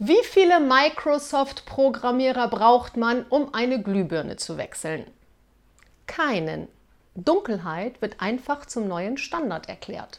Wie viele Microsoft-Programmierer braucht man, um eine Glühbirne zu wechseln? Keinen. Dunkelheit wird einfach zum neuen Standard erklärt.